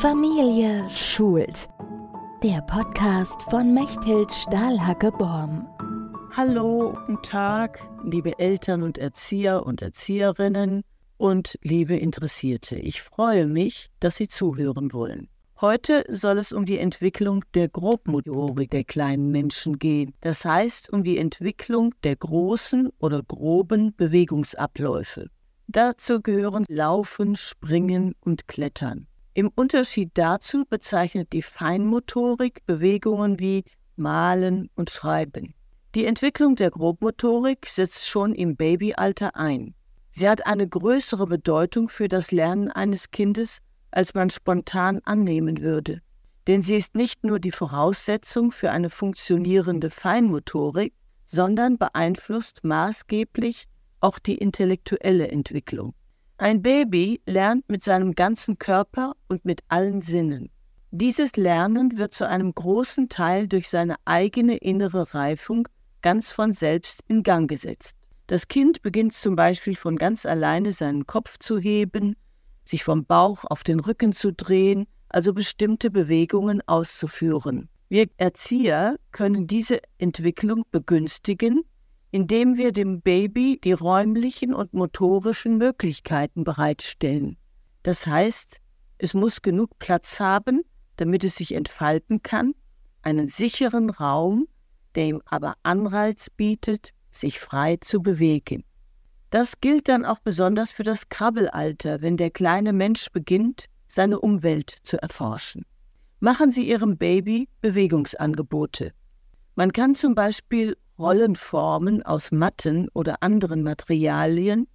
Familie schult. Der Podcast von Mechthild Stahlhacke-Borm. Hallo, guten Tag, liebe Eltern und Erzieher und Erzieherinnen und liebe Interessierte. Ich freue mich, dass Sie zuhören wollen. Heute soll es um die Entwicklung der Grobmotorik der kleinen Menschen gehen. Das heißt um die Entwicklung der großen oder groben Bewegungsabläufe. Dazu gehören Laufen, Springen und Klettern. Im Unterschied dazu bezeichnet die Feinmotorik Bewegungen wie Malen und Schreiben. Die Entwicklung der Grobmotorik setzt schon im Babyalter ein. Sie hat eine größere Bedeutung für das Lernen eines Kindes, als man spontan annehmen würde. Denn sie ist nicht nur die Voraussetzung für eine funktionierende Feinmotorik, sondern beeinflusst maßgeblich auch die intellektuelle Entwicklung. Ein Baby lernt mit seinem ganzen Körper und mit allen Sinnen. Dieses Lernen wird zu einem großen Teil durch seine eigene innere Reifung ganz von selbst in Gang gesetzt. Das Kind beginnt zum Beispiel von ganz alleine seinen Kopf zu heben, sich vom Bauch auf den Rücken zu drehen, also bestimmte Bewegungen auszuführen. Wir Erzieher können diese Entwicklung begünstigen, indem wir dem Baby die räumlichen und motorischen Möglichkeiten bereitstellen. Das heißt, es muss genug Platz haben, damit es sich entfalten kann, einen sicheren Raum, der ihm aber Anreiz bietet, sich frei zu bewegen. Das gilt dann auch besonders für das Krabbelalter, wenn der kleine Mensch beginnt, seine Umwelt zu erforschen. Machen Sie Ihrem Baby Bewegungsangebote. Man kann zum Beispiel Rollenformen aus Matten oder anderen Materialien,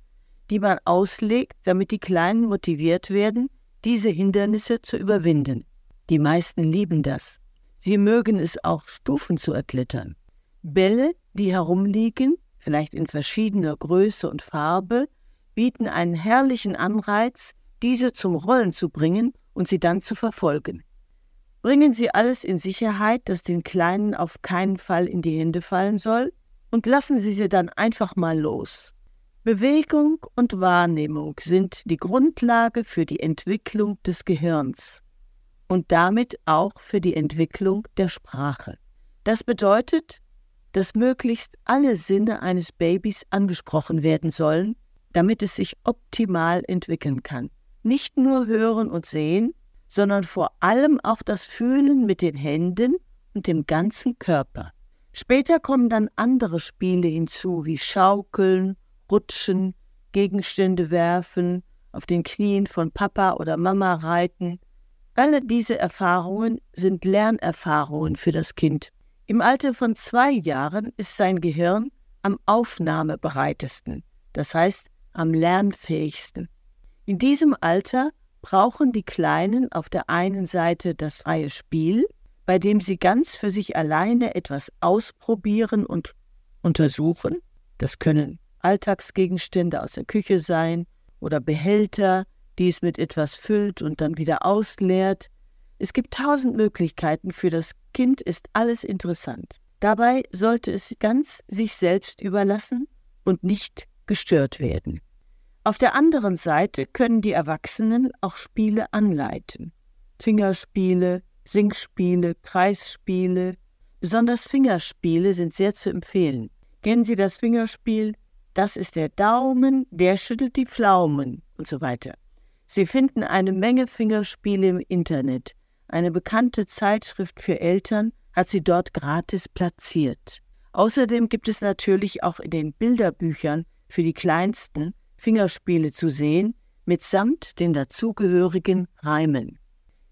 die man auslegt, damit die Kleinen motiviert werden, diese Hindernisse zu überwinden. Die meisten lieben das. Sie mögen es auch, Stufen zu erklettern. Bälle, die herumliegen, vielleicht in verschiedener Größe und Farbe, bieten einen herrlichen Anreiz, diese zum Rollen zu bringen und sie dann zu verfolgen. Bringen Sie alles in Sicherheit, dass den Kleinen auf keinen Fall in die Hände fallen soll, und lassen Sie sie dann einfach mal los. Bewegung und Wahrnehmung sind die Grundlage für die Entwicklung des Gehirns und damit auch für die Entwicklung der Sprache. Das bedeutet, dass möglichst alle Sinne eines Babys angesprochen werden sollen, damit es sich optimal entwickeln kann. Nicht nur hören und sehen, sondern vor allem auch das Fühlen mit den Händen und dem ganzen Körper. Später kommen dann andere Spiele hinzu, wie Schaukeln, Rutschen, Gegenstände werfen, auf den Knien von Papa oder Mama reiten. Alle diese Erfahrungen sind Lernerfahrungen für das Kind. Im Alter von zwei Jahren ist sein Gehirn am aufnahmebereitesten, das heißt am lernfähigsten. In diesem Alter brauchen die Kleinen auf der einen Seite das freie Spiel, bei dem sie ganz für sich alleine etwas ausprobieren und untersuchen. Das können Alltagsgegenstände aus der Küche sein oder Behälter, die es mit etwas füllt und dann wieder ausleert. Es gibt tausend Möglichkeiten. Für das Kind ist alles interessant. Dabei sollte es ganz sich selbst überlassen und nicht gestört werden. Auf der anderen Seite können die Erwachsenen auch Spiele anleiten. Fingerspiele, Singspiele, Kreisspiele. Besonders Fingerspiele sind sehr zu empfehlen. Kennen Sie das Fingerspiel? Das ist der Daumen, der schüttelt die Pflaumen und so weiter. Sie finden eine Menge Fingerspiele im Internet. Eine bekannte Zeitschrift für Eltern hat sie dort gratis platziert. Außerdem gibt es natürlich auch in den Bilderbüchern für die Kleinsten Fingerspiele zu sehen, mitsamt den dazugehörigen Reimen.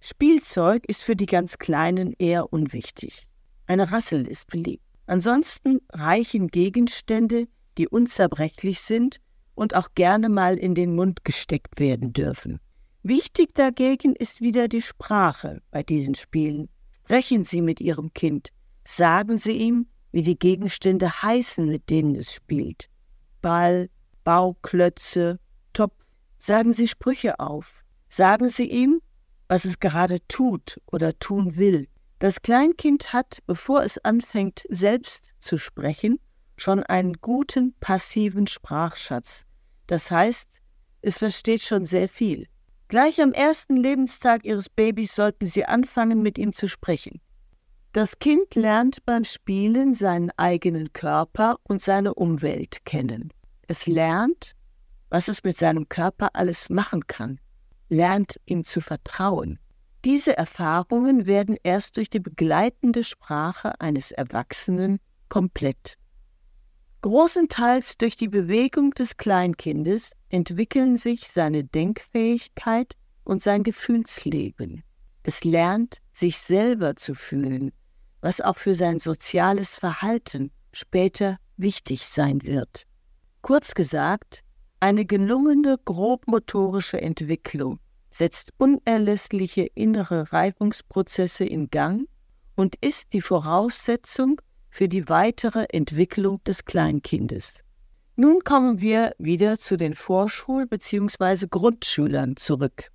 Spielzeug ist für die ganz Kleinen eher unwichtig. Eine Rassel ist beliebt. Ansonsten reichen Gegenstände, die unzerbrechlich sind und auch gerne mal in den Mund gesteckt werden dürfen. Wichtig dagegen ist wieder die Sprache bei diesen Spielen. Sprechen Sie mit Ihrem Kind. Sagen Sie ihm, wie die Gegenstände heißen, mit denen es spielt. Ball, Bauklötze, Topf. Sagen Sie Sprüche auf. Sagen Sie ihm, was es gerade tut oder tun will. Das Kleinkind hat, bevor es anfängt, selbst zu sprechen, schon einen guten passiven Sprachschatz. Das heißt, es versteht schon sehr viel. Gleich am ersten Lebenstag ihres Babys sollten sie anfangen, mit ihm zu sprechen. Das Kind lernt beim Spielen seinen eigenen Körper und seine Umwelt kennen. Es lernt, was es mit seinem Körper alles machen kann, lernt ihm zu vertrauen. Diese Erfahrungen werden erst durch die begleitende Sprache eines Erwachsenen komplett. Großenteils durch die Bewegung des Kleinkindes entwickeln sich seine Denkfähigkeit und sein Gefühlsleben. Es lernt, sich selber zu fühlen, was auch für sein soziales Verhalten später wichtig sein wird. Kurz gesagt, eine gelungene grobmotorische Entwicklung setzt unerlässliche innere Reifungsprozesse in Gang und ist die Voraussetzung für die weitere Entwicklung des Kleinkindes. Nun kommen wir wieder zu den Vorschul- bzw. Grundschülern zurück.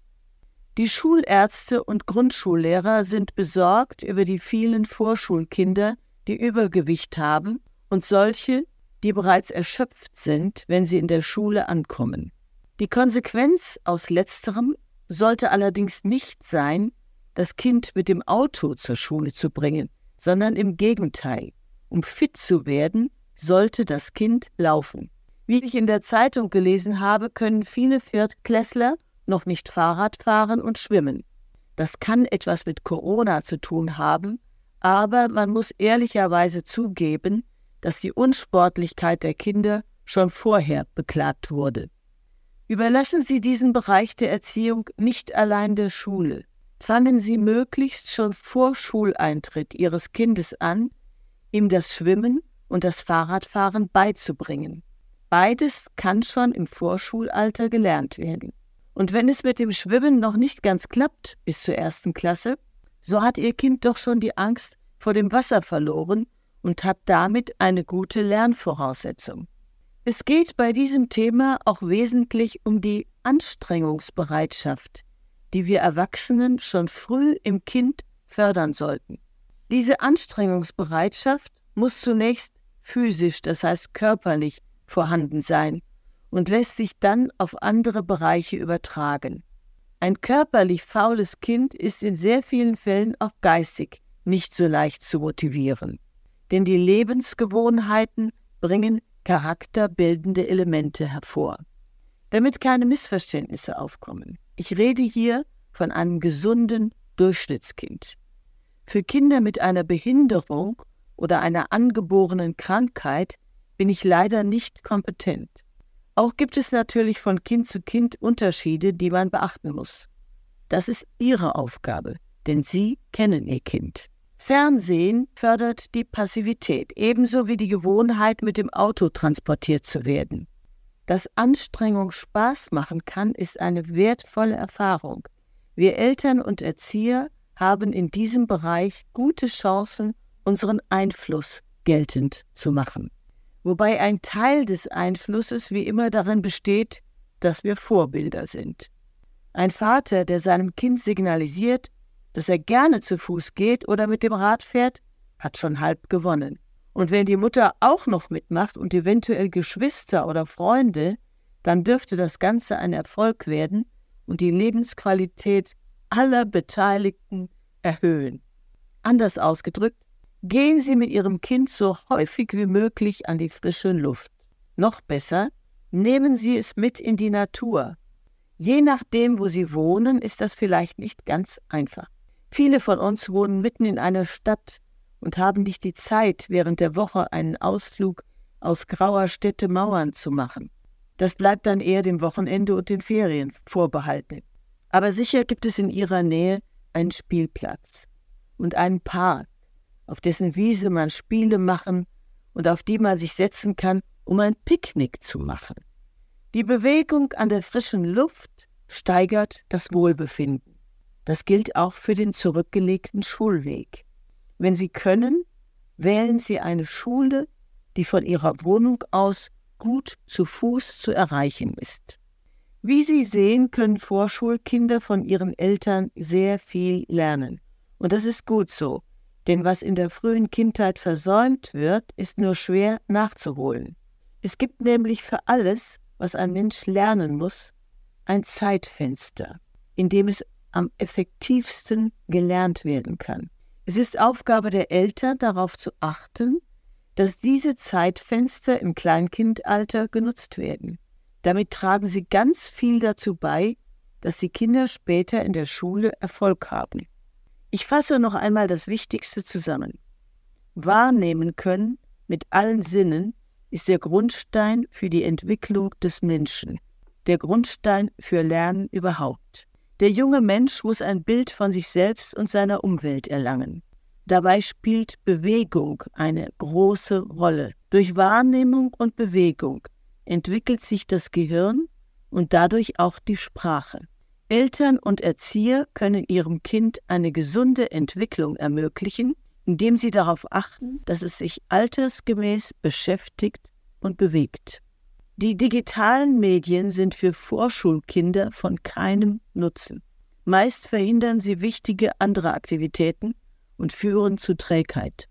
Die Schulärzte und Grundschullehrer sind besorgt über die vielen Vorschulkinder, die Übergewicht haben und solche, die bereits erschöpft sind, wenn sie in der Schule ankommen. Die Konsequenz aus letzterem sollte allerdings nicht sein, das Kind mit dem Auto zur Schule zu bringen, sondern im Gegenteil. Um fit zu werden, sollte das Kind laufen. Wie ich in der Zeitung gelesen habe, können viele Viertklässler noch nicht Fahrrad fahren und schwimmen. Das kann etwas mit Corona zu tun haben, aber man muss ehrlicherweise zugeben, dass die Unsportlichkeit der Kinder schon vorher beklagt wurde. Überlassen Sie diesen Bereich der Erziehung nicht allein der Schule. Fangen Sie möglichst schon vor Schuleintritt Ihres Kindes an, ihm das Schwimmen und das Fahrradfahren beizubringen. Beides kann schon im Vorschulalter gelernt werden. Und wenn es mit dem Schwimmen noch nicht ganz klappt bis zur ersten Klasse, so hat Ihr Kind doch schon die Angst vor dem Wasser verloren und hat damit eine gute Lernvoraussetzung. Es geht bei diesem Thema auch wesentlich um die Anstrengungsbereitschaft, die wir Erwachsenen schon früh im Kind fördern sollten. Diese Anstrengungsbereitschaft muss zunächst physisch, das heißt körperlich, vorhanden sein und lässt sich dann auf andere Bereiche übertragen. Ein körperlich faules Kind ist in sehr vielen Fällen auch geistig nicht so leicht zu motivieren, denn die Lebensgewohnheiten bringen charakterbildende Elemente hervor. Damit keine Missverständnisse aufkommen. Ich rede hier von einem gesunden Durchschnittskind. Für Kinder mit einer Behinderung oder einer angeborenen Krankheit bin ich leider nicht kompetent. Auch gibt es natürlich von Kind zu Kind Unterschiede, die man beachten muss. Das ist Ihre Aufgabe, denn Sie kennen Ihr Kind. Fernsehen fördert die Passivität, ebenso wie die Gewohnheit, mit dem Auto transportiert zu werden. Dass Anstrengung Spaß machen kann, ist eine wertvolle Erfahrung. Wir Eltern und Erzieher haben in diesem Bereich gute Chancen, unseren Einfluss geltend zu machen. Wobei ein Teil des Einflusses wie immer darin besteht, dass wir Vorbilder sind. Ein Vater, der seinem Kind signalisiert, dass er gerne zu Fuß geht oder mit dem Rad fährt, hat schon halb gewonnen. Und wenn die Mutter auch noch mitmacht und eventuell Geschwister oder Freunde, dann dürfte das Ganze ein Erfolg werden und die Lebensqualität aller Beteiligten erhöhen. Anders ausgedrückt, gehen Sie mit Ihrem Kind so häufig wie möglich an die frische Luft. Noch besser, nehmen Sie es mit in die Natur. Je nachdem, wo Sie wohnen, ist das vielleicht nicht ganz einfach. Viele von uns wohnen mitten in einer Stadt und haben nicht die Zeit, während der Woche einen Ausflug aus grauer Städte Mauern zu machen. Das bleibt dann eher dem Wochenende und den Ferien vorbehalten. Aber sicher gibt es in ihrer Nähe einen Spielplatz und einen Park, auf dessen Wiese man Spiele machen und auf die man sich setzen kann, um ein Picknick zu machen. Die Bewegung an der frischen Luft steigert das Wohlbefinden. Das gilt auch für den zurückgelegten Schulweg. Wenn Sie können, wählen Sie eine Schule, die von Ihrer Wohnung aus gut zu Fuß zu erreichen ist. Wie Sie sehen, können Vorschulkinder von ihren Eltern sehr viel lernen. Und das ist gut so, denn was in der frühen Kindheit versäumt wird, ist nur schwer nachzuholen. Es gibt nämlich für alles, was ein Mensch lernen muss, ein Zeitfenster. in dem es am effektivsten gelernt werden kann. Es ist Aufgabe der Eltern, darauf zu achten, dass diese Zeitfenster im Kleinkindalter genutzt werden. Damit tragen sie ganz viel dazu bei, dass die Kinder später in der Schule Erfolg haben. Ich fasse noch einmal das Wichtigste zusammen. Wahrnehmen können mit allen Sinnen ist der Grundstein für die Entwicklung des Menschen, der Grundstein für Lernen überhaupt. Der junge Mensch muss ein Bild von sich selbst und seiner Umwelt erlangen. Dabei spielt Bewegung eine große Rolle. Durch Wahrnehmung und Bewegung entwickelt sich das Gehirn und dadurch auch die Sprache. Eltern und Erzieher können ihrem Kind eine gesunde Entwicklung ermöglichen, indem sie darauf achten, dass es sich altersgemäß beschäftigt und bewegt. Die digitalen Medien sind für Vorschulkinder von keinem Nutzen. Meist verhindern sie wichtige andere Aktivitäten und führen zu Trägheit.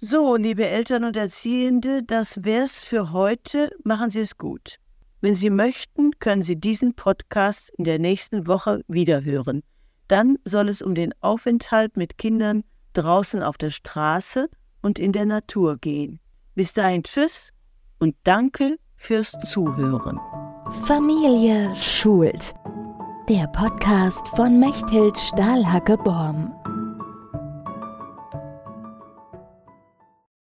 So, liebe Eltern und Erziehende, das wär's für heute. Machen Sie es gut. Wenn Sie möchten, können Sie diesen Podcast in der nächsten Woche wiederhören. Dann soll es um den Aufenthalt mit Kindern draußen auf der Straße und in der Natur gehen. Bis dahin Tschüss und danke fürs Zuhören. Familie schult. Der Podcast von Mechthild Stahlhacke-Borm.